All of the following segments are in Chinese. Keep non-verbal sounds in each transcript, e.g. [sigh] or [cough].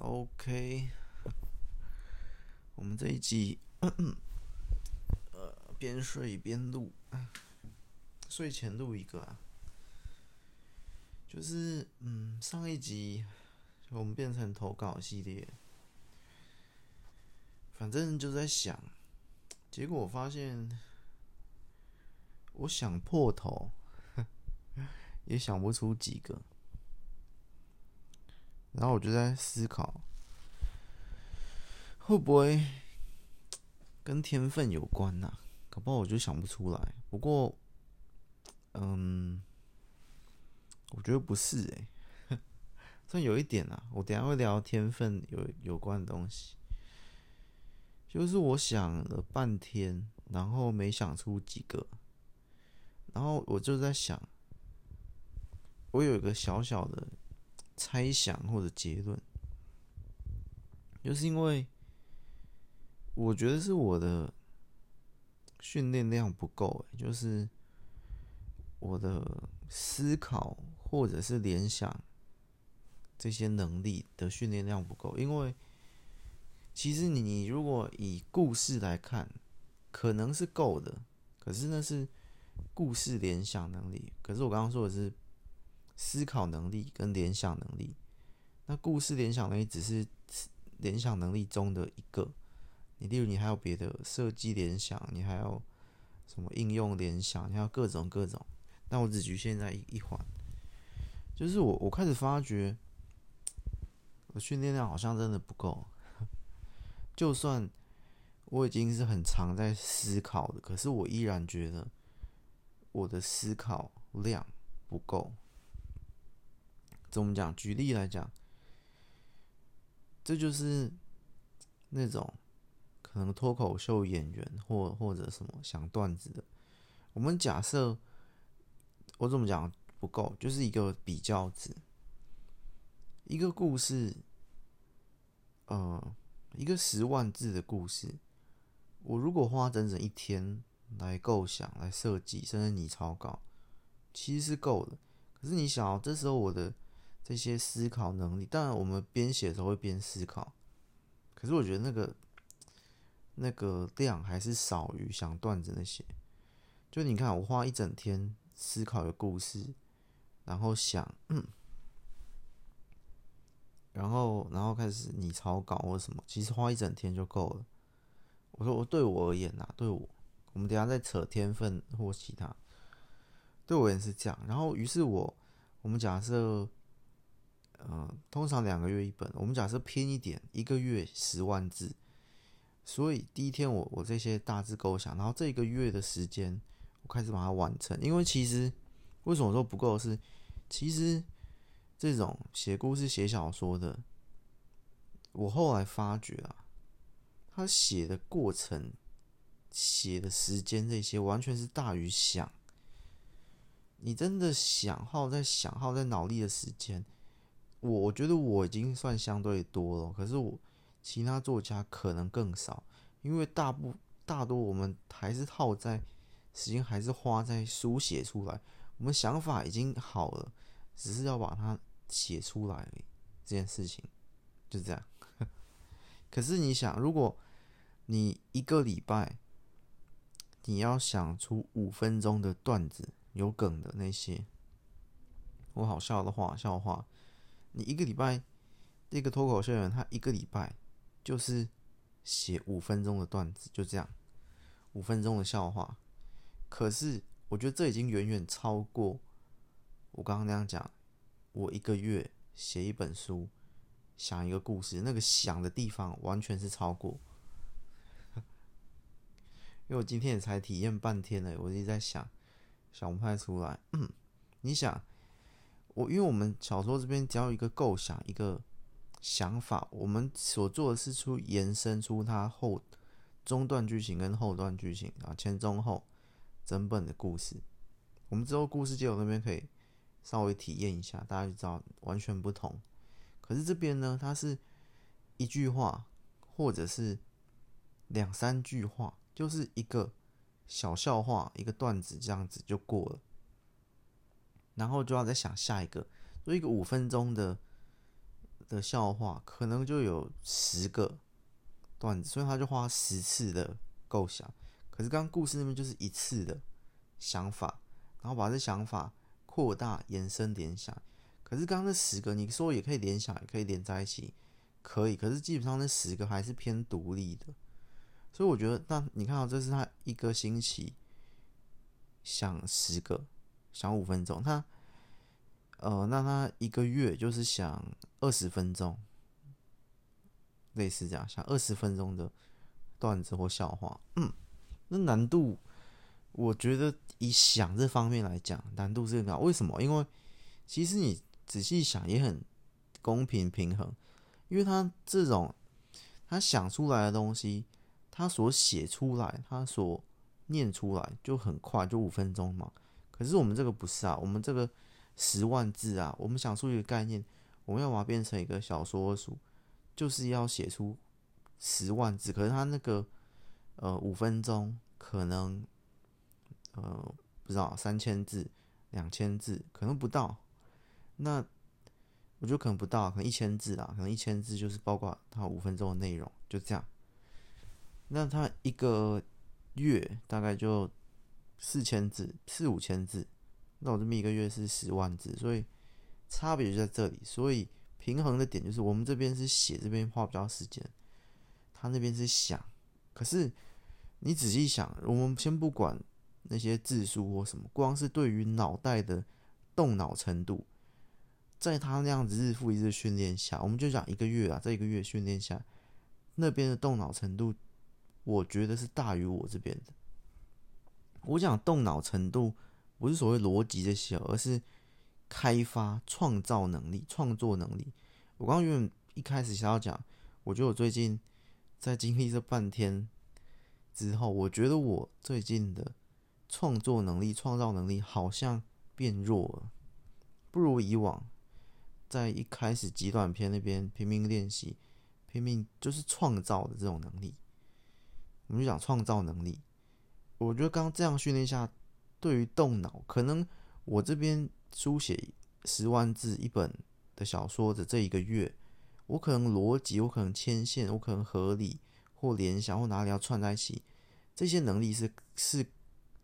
OK，我们这一集，呃，边睡边录，睡前录一个啊，就是嗯，上一集我们变成投稿系列，反正就在想，结果我发现，我想破头，[laughs] 也想不出几个。然后我就在思考，会不会跟天分有关呢？搞不好我就想不出来。不过，嗯，我觉得不是诶，[laughs] 算有一点啊。我等下会聊天分有有关的东西，就是我想了半天，然后没想出几个，然后我就在想，我有一个小小的。猜想或者结论，就是因为我觉得是我的训练量不够，就是我的思考或者是联想这些能力的训练量不够。因为其实你如果以故事来看，可能是够的，可是那是故事联想能力。可是我刚刚说的是。思考能力跟联想能力，那故事联想能力只是联想能力中的一个。你例如，你还有别的设计联想，你还有什么应用联想，你还有各种各种。但我只局限在一一环，就是我我开始发觉，我训练量好像真的不够。就算我已经是很常在思考的，可是我依然觉得我的思考量不够。怎么讲？举例来讲，这就是那种可能脱口秀演员或或者什么想段子的。我们假设我怎么讲不够，就是一个比较值，一个故事，呃，一个十万字的故事，我如果花整整一天来构想、来设计，甚至拟草稿，其实是够的。可是你想哦，这时候我的这些思考能力，当然我们边写的时候会边思考，可是我觉得那个那个量还是少于想段子那些。就你看，我花一整天思考的故事，然后想，嗯，然后然后开始拟草稿或什么，其实花一整天就够了。我说我对我而言呐、啊，对我，我们等下再扯天分或其他，对我也是这样。然后于是我，我们假设。嗯、呃，通常两个月一本。我们假设偏一点，一个月十万字。所以第一天我我这些大致构想，然后这一个月的时间，我开始把它完成。因为其实为什么说不够是，其实这种写故事、写小说的，我后来发觉啊，他写的过程、写的时间这些，完全是大于想。你真的想耗在想耗在脑力的时间。我我觉得我已经算相对多了，可是我其他作家可能更少，因为大部大多我们还是耗在时间，还是花在书写出来。我们想法已经好了，只是要把它写出来。这件事情就这样。[laughs] 可是你想，如果你一个礼拜你要想出五分钟的段子，有梗的那些，我好笑的话，笑话。你一个礼拜，这个脱口秀演员他一个礼拜就是写五分钟的段子，就这样，五分钟的笑话。可是我觉得这已经远远超过我刚刚那样讲，我一个月写一本书，想一个故事，那个想的地方完全是超过。[laughs] 因为我今天也才体验半天了，我一直在想，想不太出来。嗯，[clears throat] 你想？我因为我们小说这边只要一个构想，一个想法，我们所做的是出延伸出它后中段剧情跟后段剧情啊，前中后整本的故事。我们之后故事接龙那边可以稍微体验一下，大家就知道完全不同。可是这边呢，它是一句话或者是两三句话，就是一个小笑话，一个段子这样子就过了。然后就要再想下一个，做一个五分钟的的笑话可能就有十个段子，所以他就花十次的构想。可是刚刚故事那边就是一次的想法，然后把这想法扩大、延伸、联想。可是刚刚那十个，你说也可以联想，也可以连在一起，可以。可是基本上那十个还是偏独立的，所以我觉得，那你看到这是他一个星期想十个，想五分钟，他。呃，那他一个月就是想二十分钟，类似这样，想二十分钟的段子或笑话。嗯，那难度，我觉得以想这方面来讲，难度是很高。为什么？因为其实你仔细想也很公平平衡，因为他这种他想出来的东西，他所写出来，他所念出来就很快，就五分钟嘛。可是我们这个不是啊，我们这个。十万字啊！我们想出一个概念，我们要把它变成一个小说书，就是要写出十万字。可是他那个呃五分钟，可能呃不知道三千字、两千字，可能不到。那我觉得可能不到，可能一千字啦，可能一千字就是包括他五分钟的内容，就这样。那他一个月大概就四千字，四五千字。那我这么一个月是十万字，所以差别就在这里。所以平衡的点就是，我们这边是写，这边花比较时间，他那边是想。可是你仔细想，我们先不管那些字数或什么，光是对于脑袋的动脑程度，在他那样子日复一日训练下，我们就讲一个月啊，这一个月训练下，那边的动脑程度，我觉得是大于我这边的。我讲动脑程度。不是所谓逻辑这些，而是开发创造能力、创作能力。我刚刚原本一开始想要讲，我觉得我最近在经历这半天之后，我觉得我最近的创作能力、创造能力好像变弱了，不如以往在一开始极短篇那边拼命练习、拼命就是创造的这种能力。我们就讲创造能力，我觉得刚这样训练下。对于动脑，可能我这边书写十万字一本的小说的这一个月，我可能逻辑，我可能牵线，我可能合理或联想或哪里要串在一起，这些能力是是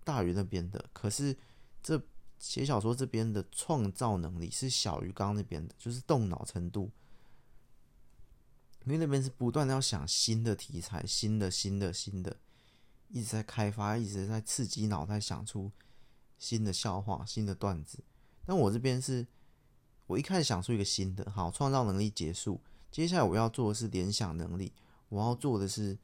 大于那边的。可是这写小说这边的创造能力是小于刚那边的，就是动脑程度，因为那边是不断的要想新的题材，新的新的新的，一直在开发，一直在刺激脑袋想出。新的笑话，新的段子，但我这边是，我一开始想出一个新的，好，创造能力结束，接下来我要做的是联想能力，我要做的是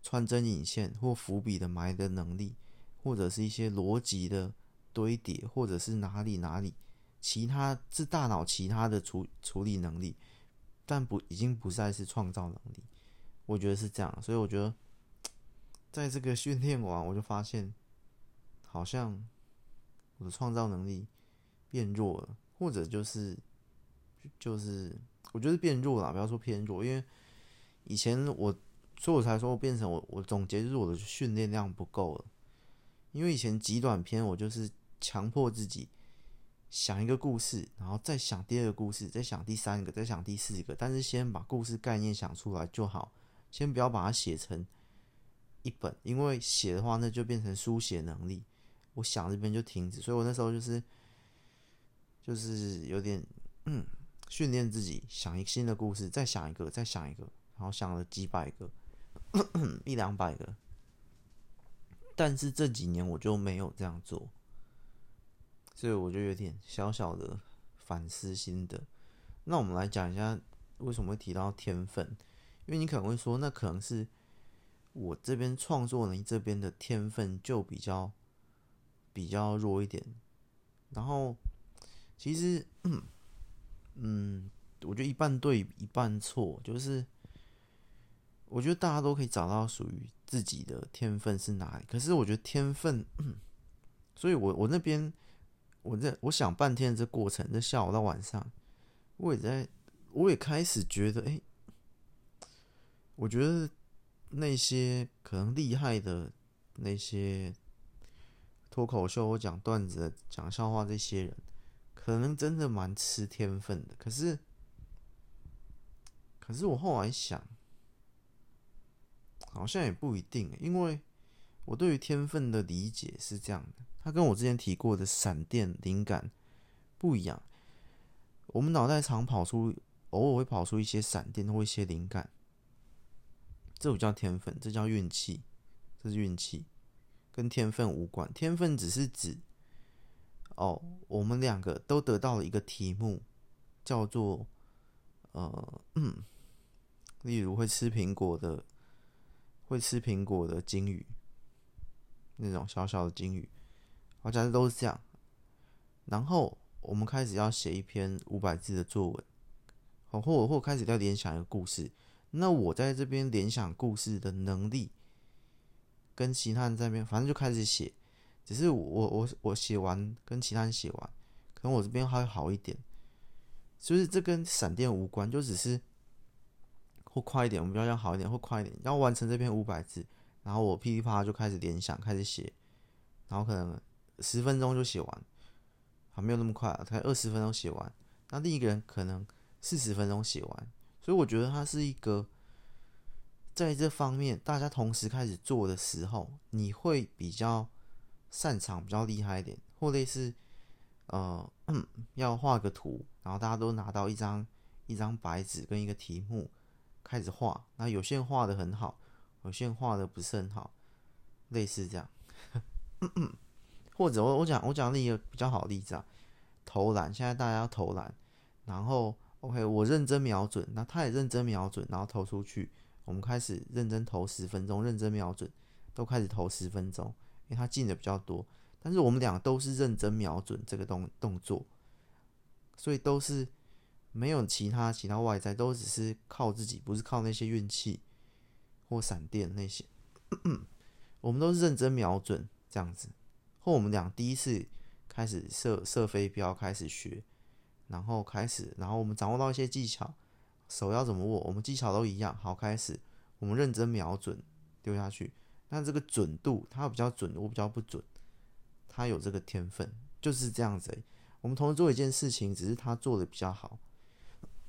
穿针引线或伏笔的埋的能力，或者是一些逻辑的堆叠，或者是哪里哪里，其他是大脑其他的处处理能力，但不已经不再是创造能力，我觉得是这样，所以我觉得在这个训练完，我就发现好像。我的创造能力变弱了，或者就是就是，我觉得变弱了，不要说偏弱，因为以前我，所以我才说我变成我，我总结就是我的训练量不够了。因为以前极短篇，我就是强迫自己想一个故事，然后再想第二个故事，再想第三个，再想第四个，但是先把故事概念想出来就好，先不要把它写成一本，因为写的话那就变成书写能力。我想这边就停止，所以我那时候就是就是有点，训练自己想一个新的故事，再想一个，再想一个，然后想了几百个，一两百个。但是这几年我就没有这样做，所以我就有点小小的反思心得。那我们来讲一下为什么会提到天分，因为你可能会说，那可能是我这边创作能力这边的天分就比较。比较弱一点，然后其实，嗯，我觉得一半对一半错，就是我觉得大家都可以找到属于自己的天分是哪里。可是我觉得天分，[coughs] 所以我我那边我在我想半天这过程，这下午到晚上，我也在，我也开始觉得，哎，我觉得那些可能厉害的那些。脱口秀或讲段子、讲笑话，这些人可能真的蛮吃天分的。可是，可是我后来想，好像也不一定，因为我对于天分的理解是这样的，它跟我之前提过的闪电灵感不一样。我们脑袋常跑出，偶尔会跑出一些闪电或一些灵感，这不叫天分，这叫运气，这是运气，跟天分无关。天分只是指，哦，我们两个都得到了一个题目，叫做，呃，嗯，例如会吃苹果的，会吃苹果的鲸鱼，那种小小的鲸鱼，好像都是这样，然后。我们开始要写一篇五百字的作文，或或或开始要联想一个故事。那我在这边联想故事的能力，跟其他人在那边，反正就开始写。只是我我我写完跟其他人写完，可能我这边还好一点。就是这跟闪电无关，就只是或快一点，我们比较要好一点，或快一点，要完成这篇五百字，然后我噼里啪啦就开始联想，开始写，然后可能十分钟就写完。还没有那么快，才二十分钟写完。那另一个人可能四十分钟写完，所以我觉得他是一个在这方面大家同时开始做的时候，你会比较擅长、比较厉害一点，或类似呃，[clears throat] 要画个图，然后大家都拿到一张一张白纸跟一个题目开始画。那有些人画的很好，有些人画的不是很好，类似这样。[clears throat] 或者我我讲我讲另一个比较好的例子啊，投篮，现在大家要投篮，然后 OK，我认真瞄准，那他也认真瞄准，然后投出去，我们开始认真投十分钟，认真瞄准，都开始投十分钟，因为他进的比较多，但是我们俩都是认真瞄准这个动动作，所以都是没有其他其他外在，都只是靠自己，不是靠那些运气或闪电那些，[clears throat] 我们都是认真瞄准这样子。或我们俩第一次开始射射飞镖，开始学，然后开始，然后我们掌握到一些技巧，手要怎么握，我们技巧都一样。好，开始，我们认真瞄准丢下去。那这个准度，他比较准，我比较不准。他有这个天分，就是这样子。我们同时做一件事情，只是他做的比较好，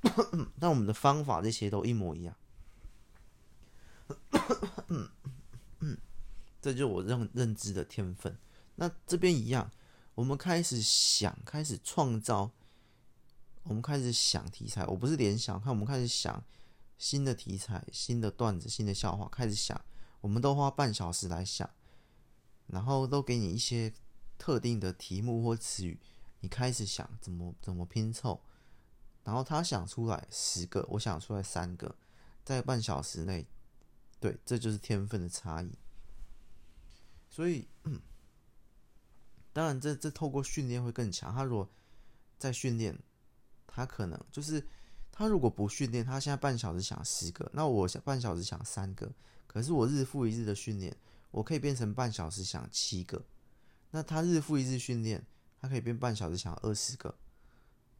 [coughs] 但我们的方法这些都一模一样。这就是我认认知的天分。那这边一样，我们开始想，开始创造，我们开始想题材。我不是联想，看我们开始想新的题材、新的段子、新的笑话，开始想。我们都花半小时来想，然后都给你一些特定的题目或词语，你开始想怎么怎么拼凑，然后他想出来十个，我想出来三个，在半小时内，对，这就是天分的差异。所以。[clears throat] 当然这，这透过训练会更强。他如果在训练，他可能就是他如果不训练，他现在半小时想十个，那我想半小时想三个。可是我日复一日的训练，我可以变成半小时想七个。那他日复一日训练，他可以变半小时想二十个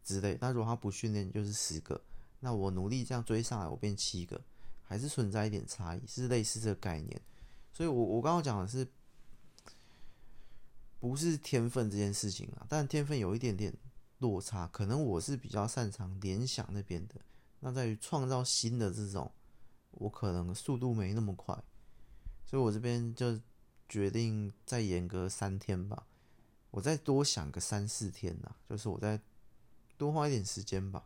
之类。那如果他不训练，就是十个。那我努力这样追上来，我变七个，还是存在一点差异，是类似这个概念。所以我我刚刚讲的是。不是天分这件事情啊，但天分有一点点落差，可能我是比较擅长联想那边的，那在于创造新的这种，我可能速度没那么快，所以我这边就决定再延个三天吧，我再多想个三四天呐，就是我再多花一点时间吧。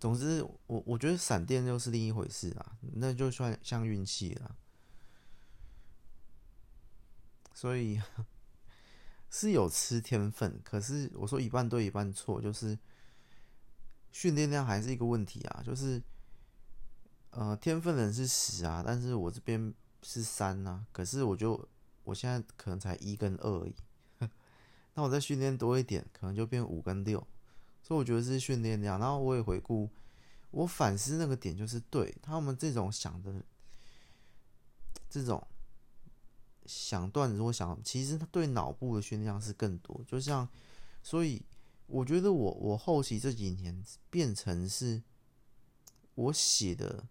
总之，我我觉得闪电又是另一回事啊，那就算像运气了。所以是有吃天分，可是我说一半对一半错，就是训练量还是一个问题啊。就是呃，天分人是十啊，但是我这边是三呐、啊。可是我就我现在可能才一跟二而已，[laughs] 那我再训练多一点，可能就变五跟六。所以我觉得是训练量。然后我也回顾，我反思那个点，就是对他们这种想的这种。想段子，我想，其实他对脑部的训练量是更多。就像，所以我觉得我我后期这几年变成是，我写的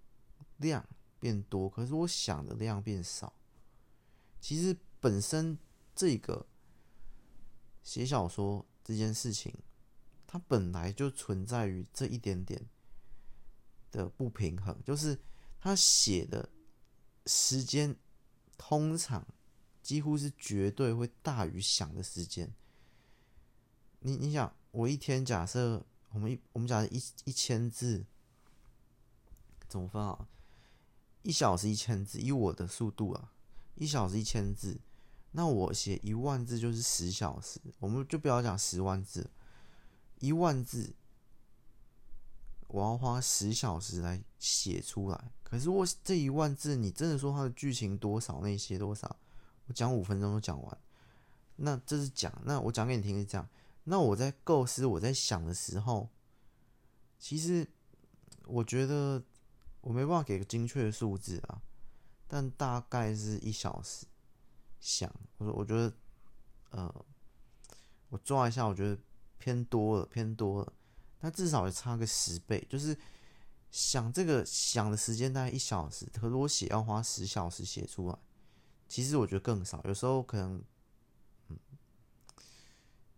量变多，可是我想的量变少。其实本身这个写小说这件事情，它本来就存在于这一点点的不平衡，就是他写的时间通常几乎是绝对会大于想的时间。你你想，我一天假设我们一我们假设一一千字，怎么分啊？一小时一千字，以我的速度啊，一小时一千字，那我写一万字就是十小时。我们就不要讲十万字，一万字，我要花十小时来写出来。可是我这一万字，你真的说它的剧情多少，那些多少，我讲五分钟都讲完。那这是讲，那我讲给你听是这样。那我在构思、我在想的时候，其实我觉得。我没办法给个精确的数字啊，但大概是一小时。想，我说，我觉得，呃，我抓一下，我觉得偏多了，偏多了。那至少也差个十倍，就是想这个想的时间大概一小时，可是我写要花十小时写出来，其实我觉得更少。有时候可能，嗯，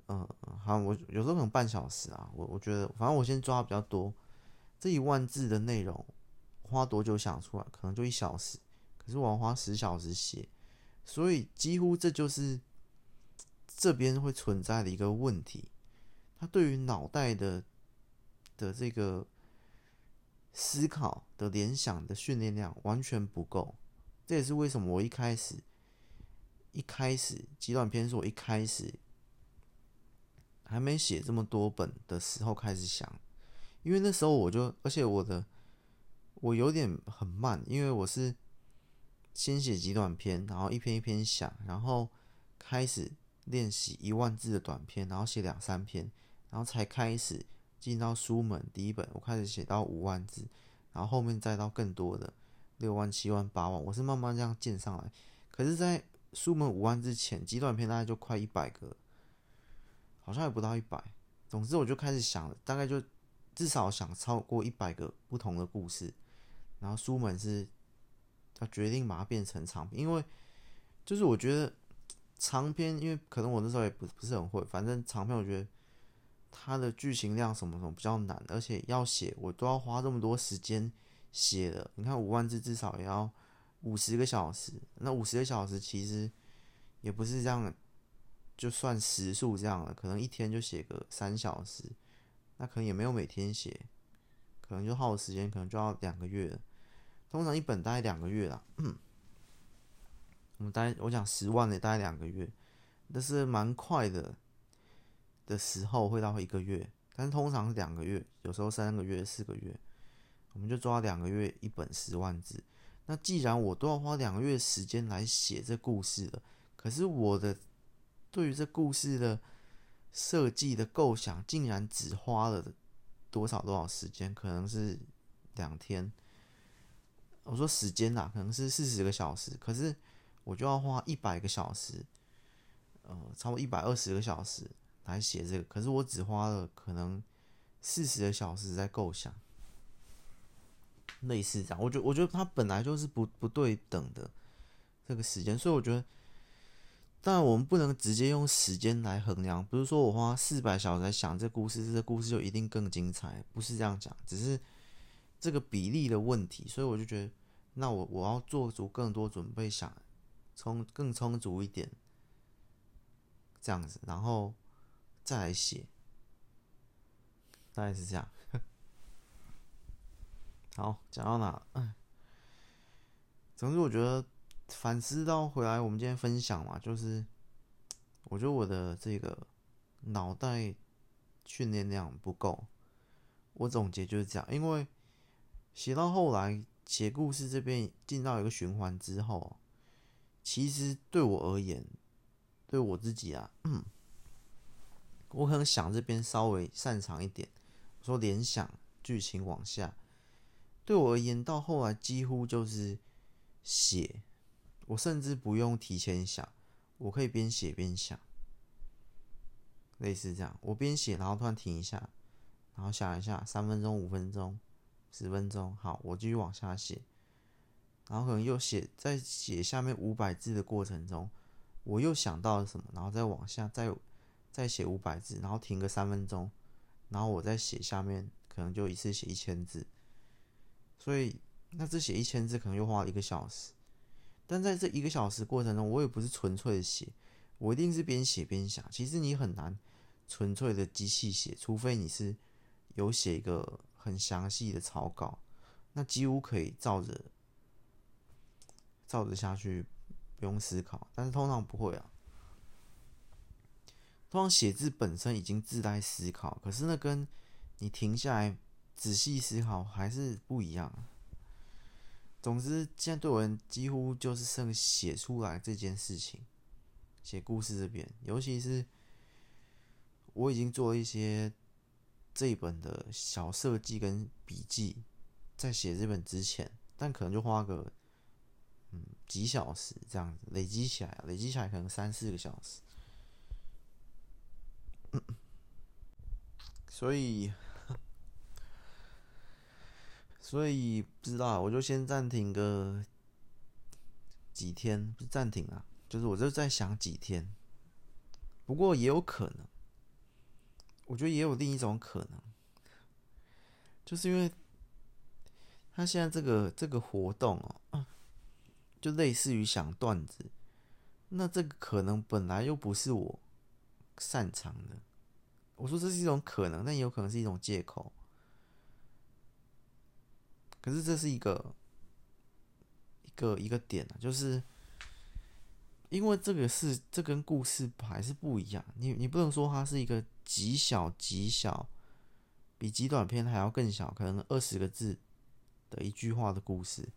嗯、好，我有时候可能半小时啊。我我觉得，反正我先抓比较多，这一万字的内容。花多久想出来？可能就一小时，可是我要花十小时写，所以几乎这就是这边会存在的一个问题。他对于脑袋的的这个思考的联想的训练量完全不够。这也是为什么我一开始一开始极短篇是我一开始还没写这么多本的时候开始想，因为那时候我就而且我的。我有点很慢，因为我是先写极短篇，然后一篇一篇想，然后开始练习一万字的短篇，然后写两三篇，然后才开始进到书门第一本，我开始写到五万字，然后后面再到更多的六万、七万、八万，我是慢慢这样建上来。可是，在书门五万之前，极短篇大概就快一百个，好像也不到一百。总之，我就开始想了，大概就至少想超过一百个不同的故事。然后书门是，他决定把它变成长篇，因为就是我觉得长篇，因为可能我那时候也不不是很会，反正长篇我觉得它的剧情量什么什么比较难，而且要写我都要花这么多时间写的。你看五万字至少也要五十个小时，那五十个小时其实也不是这样，就算时数这样了，可能一天就写个三小时，那可能也没有每天写。可能就耗时间，可能就要两个月。通常一本大概两个月啦。嗯，我们大概我讲十万的大概两个月，但是蛮快的的时候会到一个月，但是通常是两个月，有时候三个月、四个月，我们就抓两个月一本十万字。那既然我都要花两个月时间来写这故事了，可是我的对于这故事的设计的构想，竟然只花了。多少多少时间？可能是两天。我说时间啦，可能是四十个小时。可是我就要花一百个小时，呃，超过一百二十个小时来写这个。可是我只花了可能四十个小时在构想，类似这样。我觉我觉得它本来就是不不对等的这个时间，所以我觉得。但我们不能直接用时间来衡量，不是说我花四百小时来想这故事，这故事就一定更精彩，不是这样讲，只是这个比例的问题。所以我就觉得，那我我要做足更多准备，想充更充足一点，这样子，然后再来写，大概是这样。好，讲到哪？哎，总之我觉得。反思到回来，我们今天分享嘛，就是我觉得我的这个脑袋训练量不够。我总结就是这样，因为写到后来，写故事这边进到一个循环之后，其实对我而言，对我自己啊，我可能想这边稍微擅长一点。说联想剧情往下，对我而言，到后来几乎就是写。我甚至不用提前想，我可以边写边想，类似这样。我边写，然后突然停一下，然后想一下，三分钟、五分钟、十分钟，好，我继续往下写。然后可能又写，在写下面五百字的过程中，我又想到了什么，然后再往下，再再写五百字，然后停个三分钟，然后我再写下面，可能就一次写一千字。所以那这写一千字可能又花了一个小时。但在这一个小时过程中，我也不是纯粹的写，我一定是边写边想。其实你很难纯粹的机器写，除非你是有写一个很详细的草稿，那几乎可以照着照着下去，不用思考。但是通常不会啊，通常写字本身已经自带思考，可是那跟你停下来仔细思考还是不一样。总之，现在对我人几乎就是剩写出来这件事情，写故事这边，尤其是我已经做了一些这一本的小设计跟笔记，在写这本之前，但可能就花个嗯几小时这样子累积起来，累积起来可能三四个小时，[coughs] 所以。所以不知道，我就先暂停个几天，不是暂停啊，就是我就在想几天。不过也有可能，我觉得也有另一种可能，就是因为他现在这个这个活动哦，就类似于想段子，那这个可能本来又不是我擅长的。我说这是一种可能，但也有可能是一种借口。可是这是一个一个一个点啊，就是因为这个是这跟故事还是不一样。你你不能说它是一个极小极小，比极短篇还要更小，可能二十个字的一句话的故事。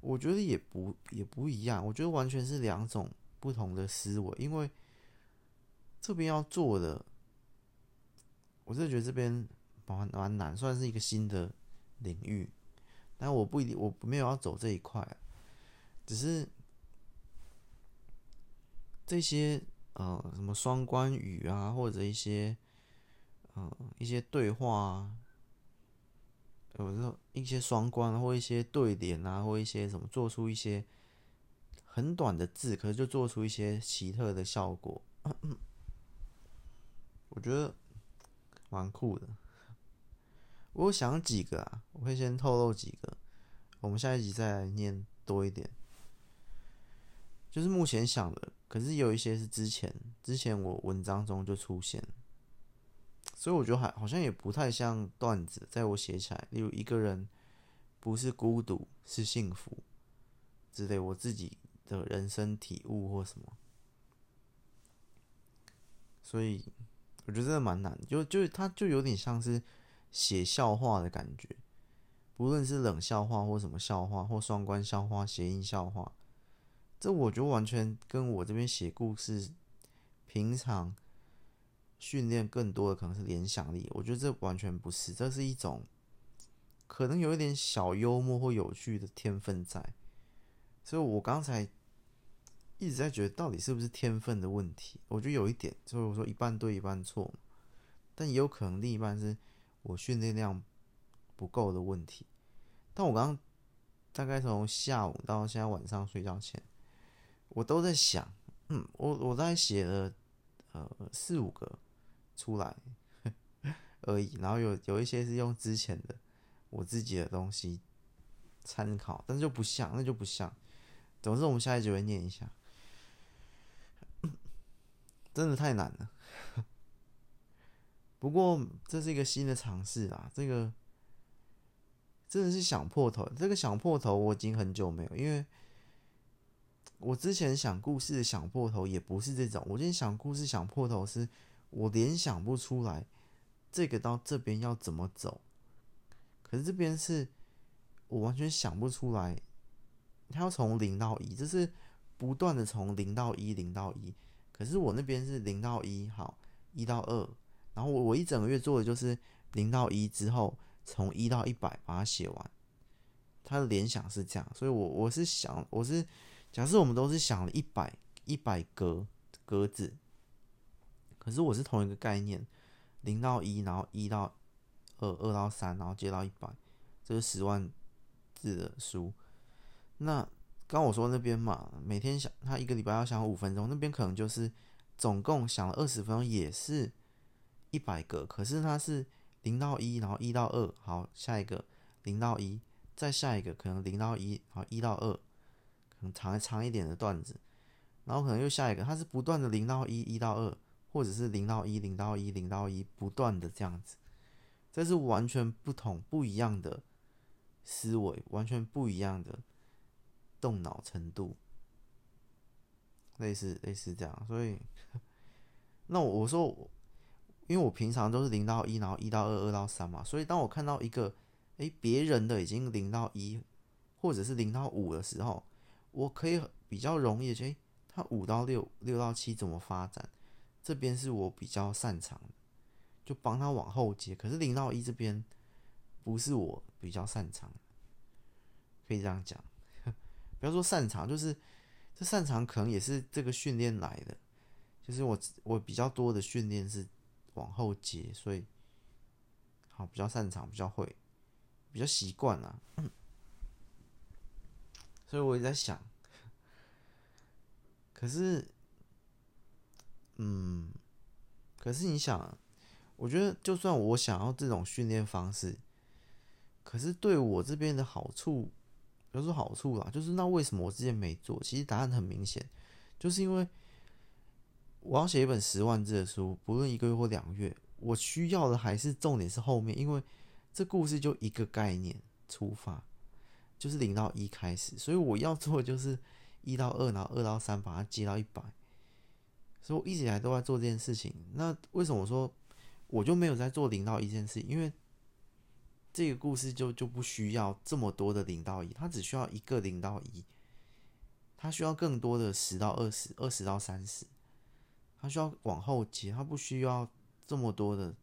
我觉得也不也不一样，我觉得完全是两种不同的思维。因为这边要做的，我是觉得这边蛮蛮难，算是一个新的领域。但我不一定，我没有要走这一块，只是这些呃什么双关语啊，或者一些呃一些对话啊，有时候一些双关或一些对联啊，或一些什么做出一些很短的字，可是就做出一些奇特的效果，[coughs] 我觉得蛮酷的。我想几个啊，我会先透露几个，我们下一集再来念多一点。就是目前想的，可是有一些是之前之前我文章中就出现，所以我觉得还好像也不太像段子，在我写起来，例如一个人不是孤独是幸福之类，我自己的人生体悟或什么，所以我觉得真的蛮难，就就它就有点像是。写笑话的感觉，不论是冷笑话或什么笑话，或双关笑话、谐音笑话，这我觉得完全跟我这边写故事，平常训练更多的可能是联想力。我觉得这完全不是，这是一种可能有一点小幽默或有趣的天分在。所以我刚才一直在觉得，到底是不是天分的问题？我觉得有一点，所以我说一半对一半错，但也有可能另一半是。我训练量不够的问题，但我刚大概从下午到现在晚上睡觉前，我都在想，嗯，我我大概写了呃四五个出来 [laughs] 而已，然后有有一些是用之前的我自己的东西参考，但是就不像，那就不像。总之，我们下一集会念一下，[coughs] 真的太难了。不过这是一个新的尝试啊！这个真的是想破头。这个想破头我已经很久没有，因为我之前想故事的想破头也不是这种。我今天想故事想破头，是我联想不出来这个到这边要怎么走。可是这边是我完全想不出来，它要从零到一，这是不断的从零到一，零到一。可是我那边是零到一，好，一到二。然后我我一整个月做的就是零到一之后，从一到一百把它写完。他的联想是这样，所以我我是想，我是假设我们都是想了一百一百格格子，可是我是同一个概念，零到一，然后一到二，二到三，然后接到一百，这是十万字的书。那刚我说那边嘛，每天想他一个礼拜要想五分钟，那边可能就是总共想了二十分钟，也是。一百个，可是它是零到一，然后一到二，好，下一个零到一，再下一个可能零到一，好一到二，可能长长一点的段子，然后可能又下一个，它是不断的零到一，一到二，或者是零到一，零到一，零到一，不断的这样子，这是完全不同不一样的思维，完全不一样的动脑程度，类似类似这样，所以，[laughs] 那我说，因为我平常都是零到一，然后一到二，二到三嘛，所以当我看到一个。诶，别人的已经零到一，或者是零到五的时候，我可以比较容易诶，他五到六，六到七怎么发展？这边是我比较擅长的，就帮他往后接。可是零到一这边不是我比较擅长，可以这样讲。[laughs] 不要说擅长，就是这擅长可能也是这个训练来的，就是我我比较多的训练是往后接，所以好比较擅长，比较会。比较习惯了，所以我也在想，可是，嗯，可是你想，我觉得就算我想要这种训练方式，可是对我这边的好处，有说好处啦，就是那为什么我之前没做？其实答案很明显，就是因为我要写一本十万字的书，不论一个月或两个月，我需要的还是重点是后面，因为。这故事就一个概念出发，就是零到一开始，所以我要做的就是一到二，然后二到三，把它接到一百。所以我一直以来都在做这件事情。那为什么说我就没有在做零到一这件事？因为这个故事就就不需要这么多的零到一，它只需要一个零到一，它需要更多的十到二十，二十到三十，他需要往后接，他不需要这么多的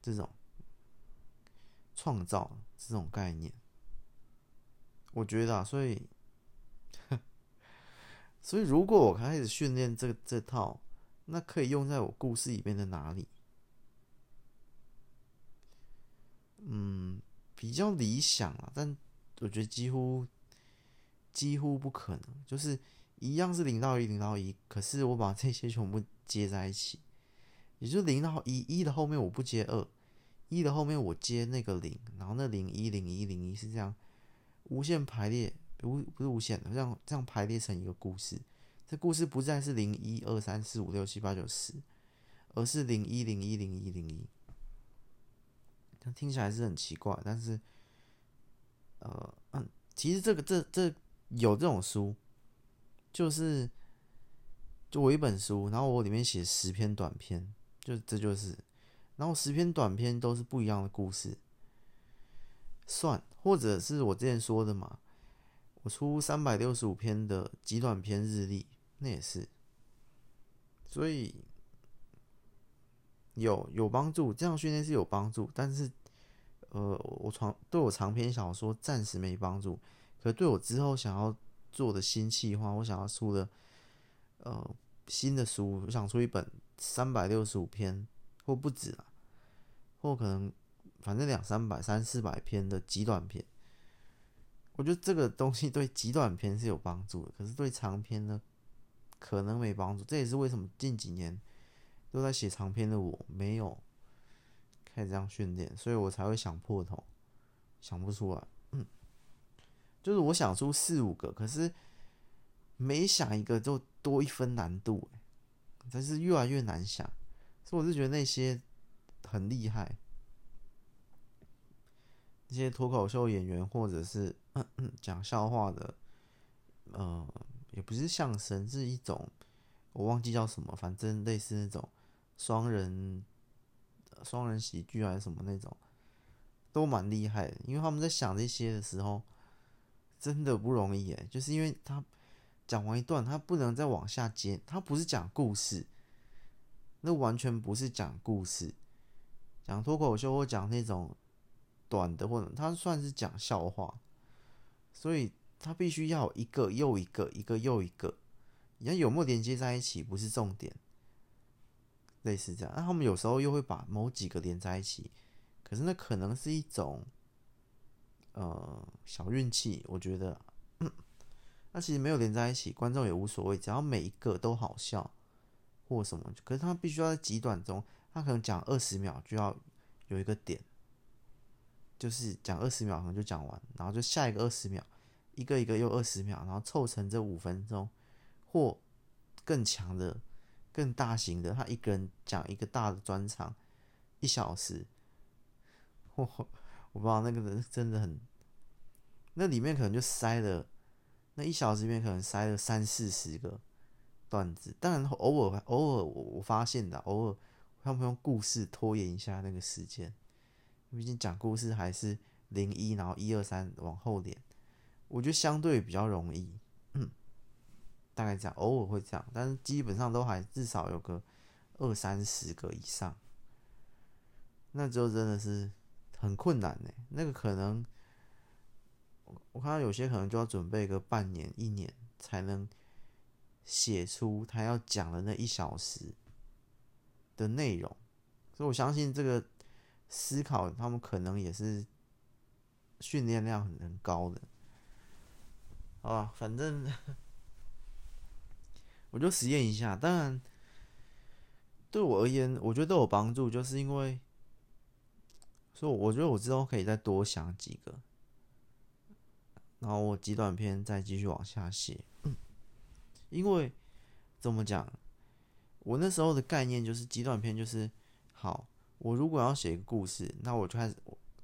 这种。创造这种概念，我觉得啊，所以，[laughs] 所以如果我开始训练这这套，那可以用在我故事里面的哪里？嗯，比较理想啊，但我觉得几乎几乎不可能，就是一样是零到一，零到一，可是我把这些全部接在一起，也就是零到一，一的后面我不接二。一的后面我接那个零，然后那零一零一零一是这样无限排列，不不是无限的，这样这样排列成一个故事。这故事不再是零一二三四五六七八九十，而是零一零一零一零一。听起来是很奇怪，但是呃嗯，其实这个这这有这种书，就是就我一本书，然后我里面写十篇短篇，就这就是。然后十篇短篇都是不一样的故事，算，或者是我之前说的嘛，我出三百六十五篇的极短篇日历，那也是，所以有有帮助，这样训练是有帮助，但是呃，我长对我长篇小说暂时没帮助，可对我之后想要做的新企划，我想要出的呃新的书，我想出一本三百六十五篇或不止了。或可能，反正两三百、三四百篇的极短篇，我觉得这个东西对极短篇是有帮助的，可是对长篇呢，可能没帮助。这也是为什么近几年都在写长篇的我没有开始这样训练，所以我才会想破头，想不出来。就是我想出四五个，可是每想一个就多一分难度，真是越来越难想。所以我是觉得那些。很厉害，那些脱口秀演员或者是 [clears throat] 讲笑话的，呃，也不是相声，是一种我忘记叫什么，反正类似那种双人双人喜剧还是什么那种，都蛮厉害的。因为他们在想这些的时候，真的不容易诶，就是因为他讲完一段，他不能再往下接，他不是讲故事，那完全不是讲故事。讲脱口秀或讲那种短的，或者他算是讲笑话，所以他必须要一个又一个，一个又一个，你看有没有连接在一起不是重点，类似这样。那他们有时候又会把某几个连在一起，可是那可能是一种呃小运气，我觉得。那其实没有连在一起，观众也无所谓，只要每一个都好笑或什么，可是他必须要在极短中。他可能讲二十秒就要有一个点，就是讲二十秒可能就讲完，然后就下一个二十秒，一个一个又二十秒，然后凑成这五分钟，或更强的、更大型的，他一个人讲一个大的专场，一小时，我我不知道那个人真的很，那里面可能就塞了，那一小时里面可能塞了三四十个段子，当然偶尔偶尔我我发现的，偶尔他们用故事拖延一下那个时间。毕竟讲故事还是零一，然后一二三往后连，我觉得相对比较容易，大概这样，偶尔会这样，但是基本上都还至少有个二三十个以上，那就真的是很困难呢。那个可能我看到有些可能就要准备个半年一年才能写出他要讲的那一小时的内容，所以我相信这个。思考，他们可能也是训练量很很高的，好吧？反正我就实验一下。当然，对我而言，我觉得都有帮助，就是因为，所以我觉得我之后可以再多想几个，然后我极短篇再继续往下写。因为怎么讲，我那时候的概念就是极短篇就是好。我如果要写一个故事，那我就开始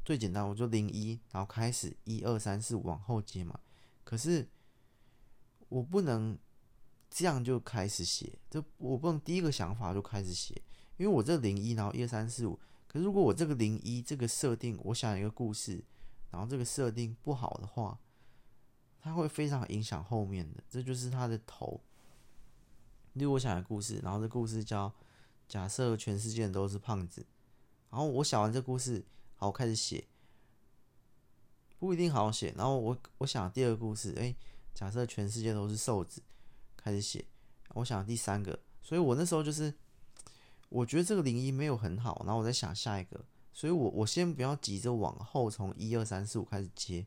最简单，我就零一，然后开始一二三四五往后接嘛。可是我不能这样就开始写，这我不能第一个想法就开始写，因为我这零一，然后一二三四五。可如果我这个零一这个设定，我想一个故事，然后这个设定不好的话，它会非常影响后面的。这就是它的头。例如我想一个故事，然后这故事叫假设全世界都是胖子。然后我想完这故事，好，我开始写，不一定好好写。然后我我想第二个故事，哎，假设全世界都是瘦子，开始写。我想第三个，所以我那时候就是，我觉得这个零一没有很好，然后我在想下一个，所以我我先不要急着往后从一二三四五开始接，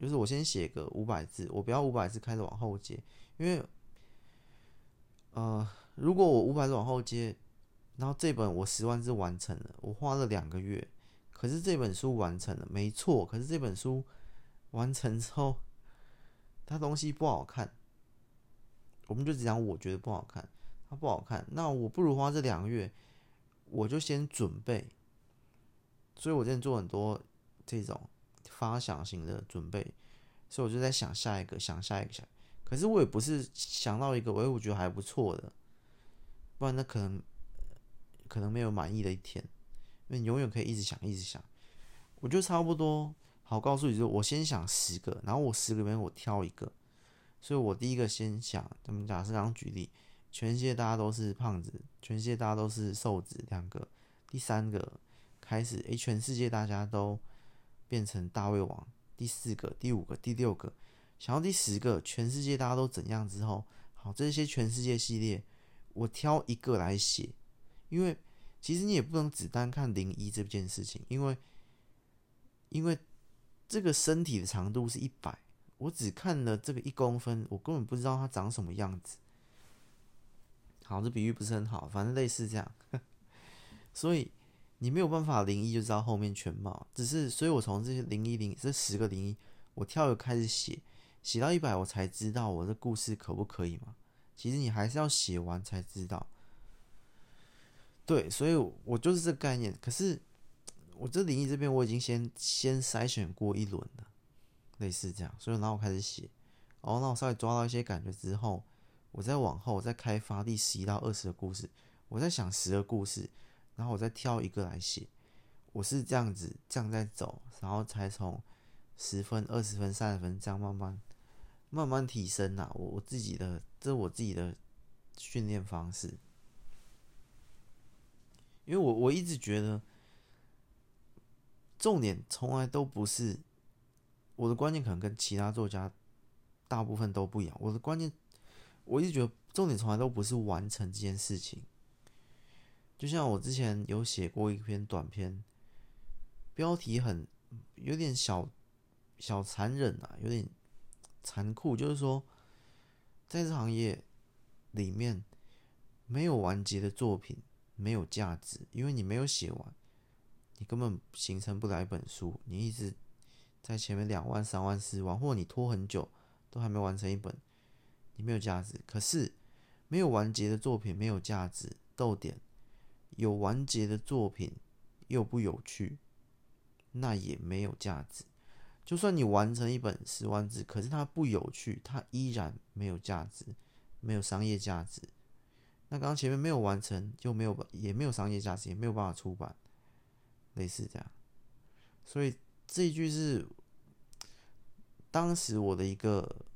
就是我先写个五百字，我不要五百字开始往后接，因为，呃，如果我五百字往后接。然后这本我十万字完成了，我花了两个月，可是这本书完成了，没错。可是这本书完成之后，它东西不好看，我们就只讲我觉得不好看，它不好看。那我不如花这两个月，我就先准备。所以我今天做很多这种发想型的准备，所以我就在想下一个，想下一个，想。可是我也不是想到一个，我我觉得还不错的，不然那可能。可能没有满意的一天，因为你永远可以一直想，一直想。我就差不多好告诉你，就我先想十个，然后我十个里面我挑一个。所以我第一个先想，咱们假设刚举例，全世界大家都是胖子，全世界大家都是瘦子，两个。第三个开始，诶，全世界大家都变成大胃王。第四个、第五个、第六个，想要第十个，全世界大家都怎样之后，好，这些全世界系列，我挑一个来写。因为其实你也不能只单看零一这件事情，因为因为这个身体的长度是一百，我只看了这个一公分，我根本不知道它长什么样子。好，这比喻不是很好，反正类似这样。[laughs] 所以你没有办法零一就知道后面全貌，只是所以我从这些零一零这十个零一，我跳着开始写，写到一百我才知道我的故事可不可以嘛？其实你还是要写完才知道。对，所以我就是这概念。可是我这零一这边我已经先先筛选过一轮了，类似这样。所以然后我开始写，哦，那我稍微抓到一些感觉之后，我再往后再开发第十一到二十个故事，我在想十个故事，然后我再挑一个来写。我是这样子这样在走，然后才从十分、二十分、三十分这样慢慢慢慢提升呐、我我自己的这我自己的训练方式。因为我我一直觉得，重点从来都不是我的观念，可能跟其他作家大部分都不一样。我的观念，我一直觉得重点从来都不是完成这件事情。就像我之前有写过一篇短篇，标题很有点小小残忍啊，有点残酷，就是说，在这行业里面没有完结的作品。没有价值，因为你没有写完，你根本形成不了一本书。你一直在前面两万、三万、四万，或者你拖很久都还没完成一本，你没有价值。可是没有完结的作品没有价值。逗点，有完结的作品又不有趣，那也没有价值。就算你完成一本十万字，可是它不有趣，它依然没有价值，没有商业价值。那刚刚前面没有完成，就没有也没有商业价值，也没有办法出版，类似这样。所以这一句是当时我的一个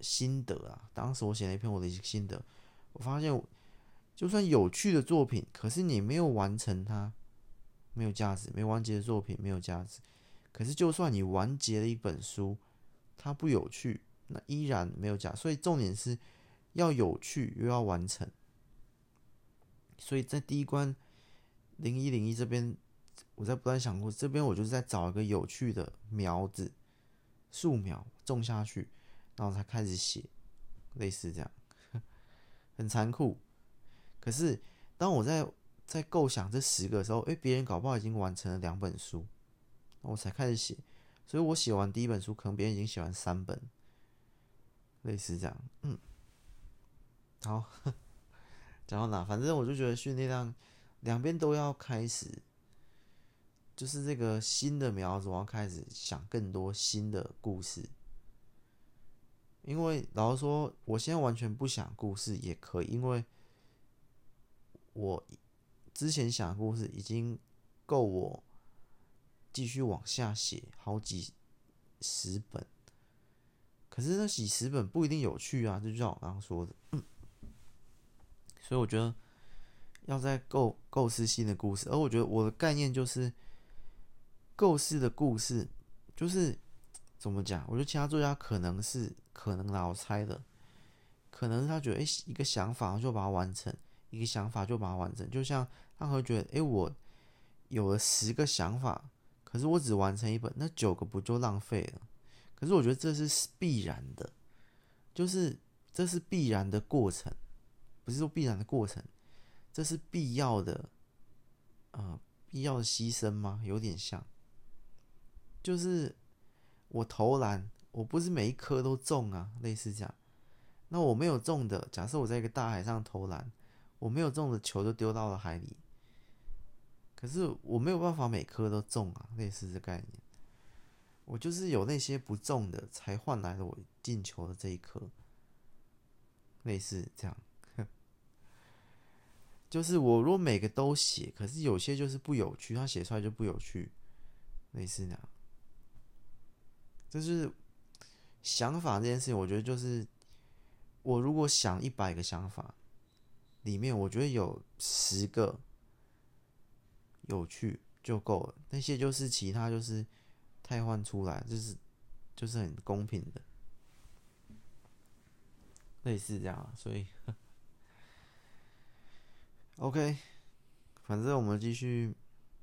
心得啊。当时我写了一篇我的心得，我发现，就算有趣的作品，可是你没有完成它，没有价值；没完结的作品没有价值。可是就算你完结了一本书，它不有趣，那依然没有价。所以重点是要有趣又要完成。所以在第一关零一零一这边，我在不断想过，这边我就是在找一个有趣的苗子、树苗种下去，然后才开始写，类似这样，[laughs] 很残酷。可是当我在在构想这十个的时候，诶，别人搞不好已经完成了两本书，我才开始写。所以我写完第一本书，可能别人已经写完三本，类似这样。嗯，好。讲到哪？反正我就觉得训练量两边都要开始，就是这个新的苗子，我要开始想更多新的故事。因为老实说，我现在完全不想故事也可以，因为我之前想故事已经够我继续往下写好几十本。可是那几十本不一定有趣啊，就像我刚刚说的。所以我觉得要在构构思新的故事，而我觉得我的概念就是构思的故事，就是怎么讲？我觉得其他作家可能是可能老，猜的，可能他觉得诶，一个想法就把它完成，一个想法就把它完成，就像他会觉得诶，我有了十个想法，可是我只完成一本，那九个不就浪费了？可是我觉得这是必然的，就是这是必然的过程。不是说必然的过程，这是必要的，呃，必要的牺牲吗？有点像，就是我投篮，我不是每一颗都中啊，类似这样。那我没有中的，假设我在一个大海上投篮，我没有中的球就丢到了海里，可是我没有办法每颗都中啊，类似这概念。我就是有那些不中的，才换来了我进球的这一颗，类似这样。[laughs] 就是我如果每个都写，可是有些就是不有趣，他写出来就不有趣，类似那样。就是想法这件事情，我觉得就是我如果想一百个想法，里面我觉得有十个有趣就够了，那些就是其他就是太换出来，就是就是很公平的，类似这样，所以。OK，反正我们继续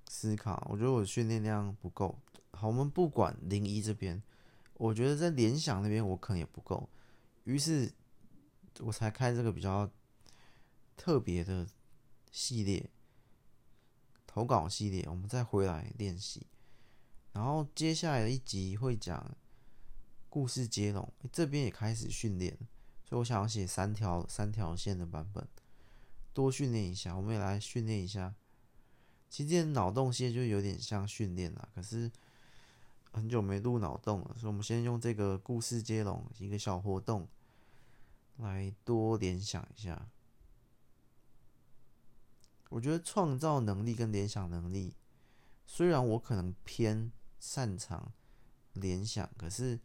思考。我觉得我训练量不够。好，我们不管零一这边，我觉得在联想那边我可能也不够。于是，我才开这个比较特别的系列，投稿系列。我们再回来练习。然后接下来一集会讲故事接龙，这边也开始训练，所以我想要写三条三条线的版本。多训练一下，我们也来训练一下。其实这脑洞系就有点像训练啦，可是很久没录脑洞了，所以我们先用这个故事接龙一个小活动来多联想一下。我觉得创造能力跟联想能力，虽然我可能偏擅长联想，可是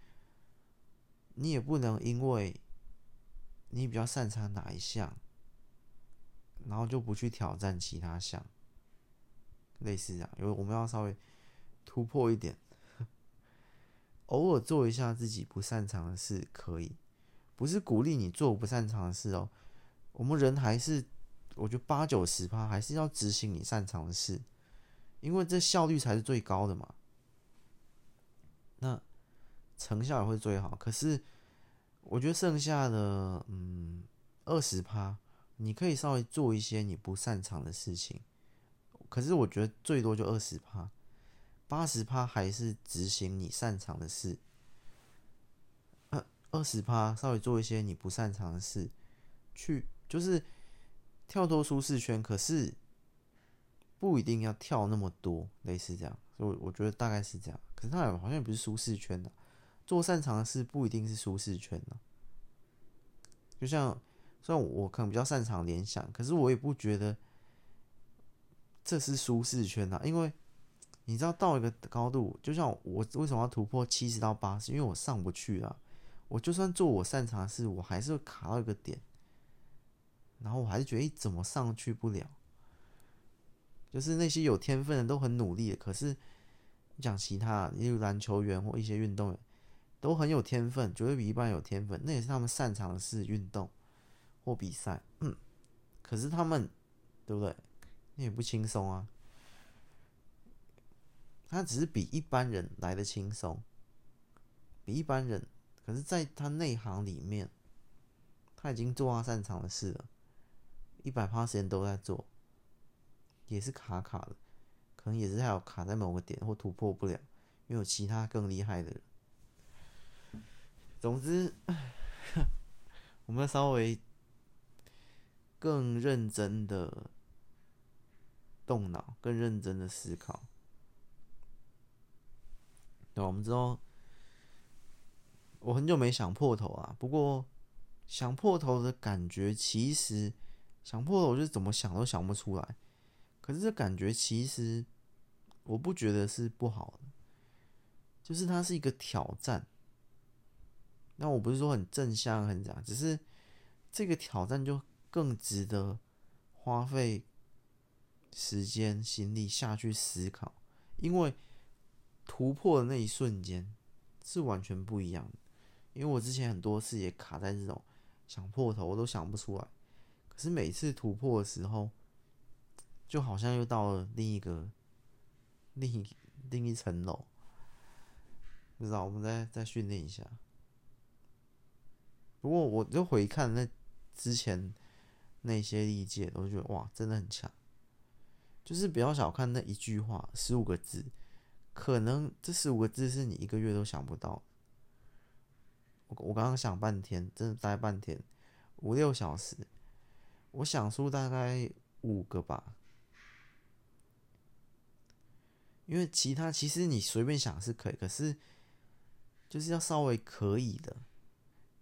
你也不能因为你比较擅长哪一项。然后就不去挑战其他项，类似这样，因为我们要稍微突破一点，偶尔做一下自己不擅长的事可以，不是鼓励你做不擅长的事哦。我们人还是，我觉得八九十趴还是要执行你擅长的事，因为这效率才是最高的嘛。那成效也会最好。可是我觉得剩下的嗯二十趴。你可以稍微做一些你不擅长的事情，可是我觉得最多就二十趴，八十趴还是执行你擅长的事。二二十趴稍微做一些你不擅长的事，去就是跳脱舒适圈，可是不一定要跳那么多，类似这样。所以我觉得大概是这样。可是他好像也不是舒适圈的，做擅长的事不一定是舒适圈的。就像虽然我可能比较擅长联想，可是我也不觉得。这是舒适圈啊，因为你知道到一个高度，就像我为什么要突破七十到八十？因为我上不去啊。我就算做我擅长的事，我还是会卡到一个点，然后我还是觉得，怎么上去不了？就是那些有天分的都很努力的，可是讲其他，例如篮球员或一些运动员，都很有天分，绝对比一般人有天分，那也是他们擅长的事，运动或比赛。嗯，可是他们，对不对？那也不轻松啊，他只是比一般人来的轻松，比一般人，可是在他内行里面，他已经做他擅长的事了，一百趴时间都在做，也是卡卡的，可能也是还有卡在某个点或突破不了，因为有其他更厉害的人。总之，[laughs] 我们稍微更认真的。动脑，更认真的思考。对，我们知道，我很久没想破头啊。不过，想破头的感觉，其实想破头就怎么想都想不出来。可是这感觉其实，我不觉得是不好的，就是它是一个挑战。那我不是说很正向，很这样，只是这个挑战就更值得花费。时间、心力下去思考，因为突破的那一瞬间是完全不一样的。因为我之前很多次也卡在这种想破头，我都想不出来。可是每次突破的时候，就好像又到了另一个、另一另一层楼。不知道，我们再再训练一下。不过我就回看那之前那些历届，我就觉得哇，真的很强。就是不要小看那一句话，十五个字，可能这十五个字是你一个月都想不到。我我刚刚想半天，真的待半天，五六小时，我想出大概五个吧。因为其他其实你随便想是可以，可是就是要稍微可以的。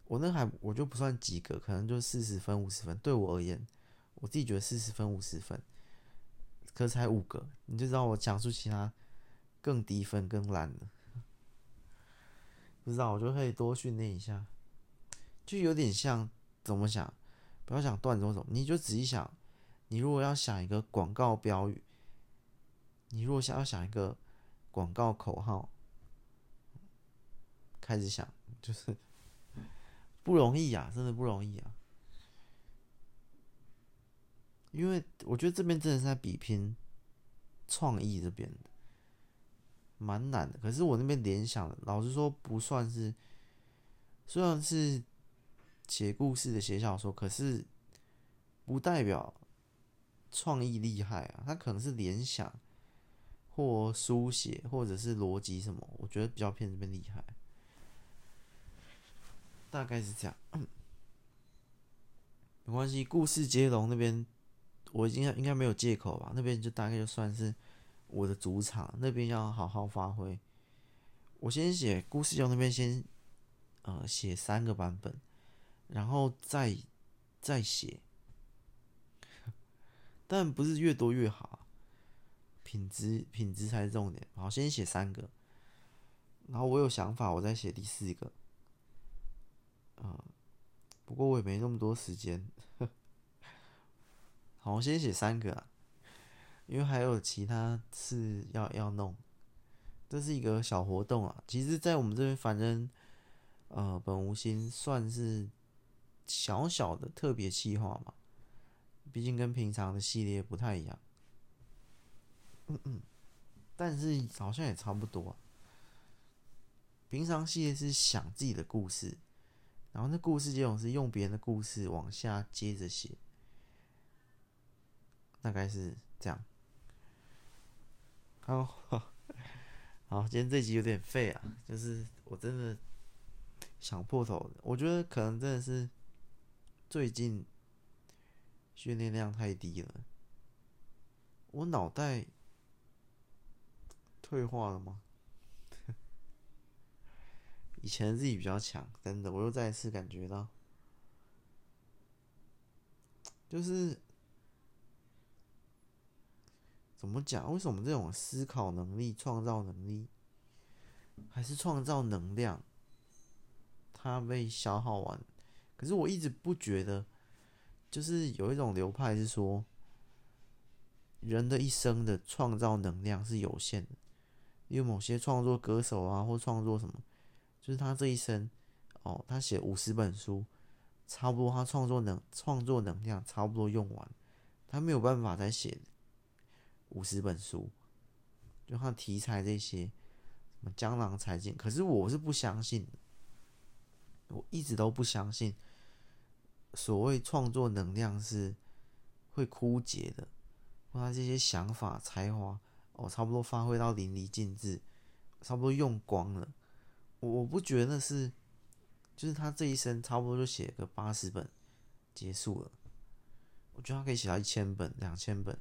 我那还我就不算及格，可能就四十分五十分。对我而言，我自己觉得四十分五十分。可是才五个，你就知道我讲出其他更低分、更烂的，不知道我就可以多训练一下，就有点像怎么想？不要想断种种，你就仔细想，你如果要想一个广告标语，你如果想要想一个广告口号，开始想就是 [laughs] 不容易啊，真的不容易啊。因为我觉得这边真的是在比拼创意这边的，蛮难的。可是我那边联想，老实说不算是，虽然是写故事的写小说，可是不代表创意厉害啊。他可能是联想或书写或者是逻辑什么，我觉得比较偏这边厉害。大概是这样，没关系。故事接龙那边。我已经应该没有借口吧？那边就大概就算是我的主场，那边要好好发挥。我先写故事，就那边先呃写三个版本，然后再再写，[laughs] 但不是越多越好，品质品质才是重点。好，先写三个，然后我有想法，我再写第四个。呃，不过我也没那么多时间。[laughs] 好，我先写三个啊，因为还有其他事要要弄，这是一个小活动啊。其实，在我们这边，反正呃，本无心算是小小的特别计划嘛，毕竟跟平常的系列不太一样。嗯嗯，但是好像也差不多。平常系列是想自己的故事，然后那故事这种是用别人的故事往下接着写。大概是这样，好，[laughs] 好，今天这集有点废啊，就是我真的想破头，我觉得可能真的是最近训练量太低了，我脑袋退化了吗？[laughs] 以前自己比较强，真的，我又再一次感觉到，就是。怎么讲？为什么这种思考能力、创造能力，还是创造能量，它被消耗完？可是我一直不觉得，就是有一种流派是说，人的一生的创造能量是有限的。因为某些创作歌手啊，或创作什么，就是他这一生，哦，他写五十本书，差不多他创作能创作能量差不多用完，他没有办法再写。五十本书，就他题材这些，什么江郎才尽。可是我是不相信，我一直都不相信，所谓创作能量是会枯竭的，或他这些想法才华，哦，差不多发挥到淋漓尽致，差不多用光了。我我不觉得是，就是他这一生差不多就写个八十本结束了。我觉得他可以写到一千本、两千本。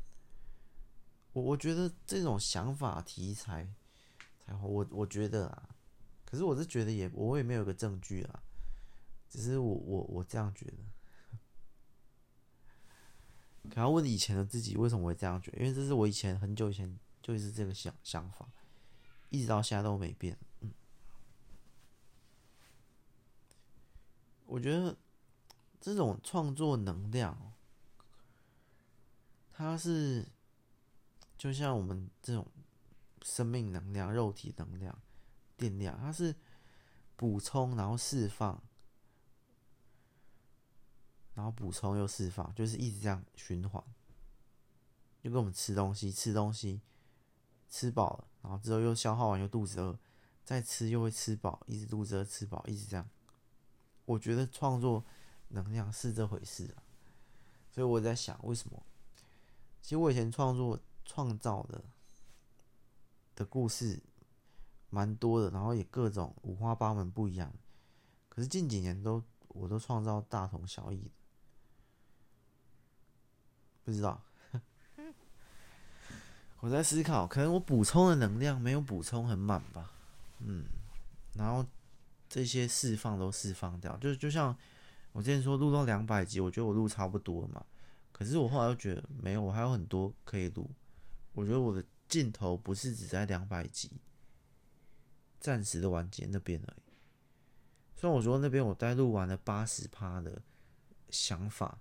我我觉得这种想法题材才好，我我觉得啊，可是我是觉得也我也没有个证据啊，只是我我我这样觉得。可要问以前的自己为什么会这样觉得？因为这是我以前很久以前就是这个想想法，一直到现在都没变。嗯，我觉得这种创作能量，它是。就像我们这种生命能量、肉体能量、电量，它是补充，然后释放，然后补充又释放，就是一直这样循环。就跟我们吃东西，吃东西吃饱了，然后之后又消耗完，又肚子饿，再吃又会吃饱，一直肚子饿，吃饱，一直这样。我觉得创作能量是这回事啊，所以我在想，为什么？其实我以前创作。创造的的故事蛮多的，然后也各种五花八门不一样。可是近几年都我都创造大同小异的，不知道。[laughs] 我在思考，可能我补充的能量没有补充很满吧。嗯，然后这些释放都释放掉，就就像我之前说录到两百集，我觉得我录差不多了嘛。可是我后来又觉得没有，我还有很多可以录。我觉得我的尽头不是只在两百集，暂时的完结那边而已。虽然我说那边我带录完了八十趴的想法，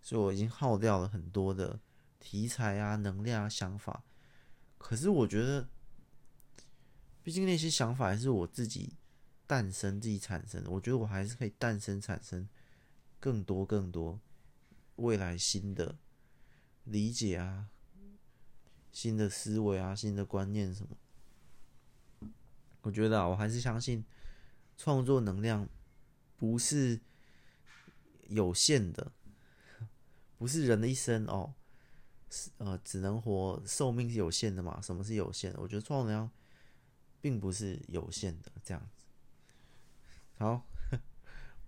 所以我已经耗掉了很多的题材啊、能量啊、想法。可是我觉得，毕竟那些想法还是我自己诞生、自己产生的。我觉得我还是可以诞生、产生更多、更多未来新的理解啊。新的思维啊，新的观念什么？我觉得啊，我还是相信创作能量不是有限的，不是人的一生哦，是呃，只能活寿命是有限的嘛？什么是有限的？我觉得创作能量并不是有限的，这样子。好，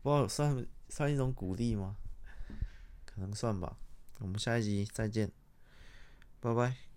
不知道算算一种鼓励吗？可能算吧。我们下一集再见，拜拜。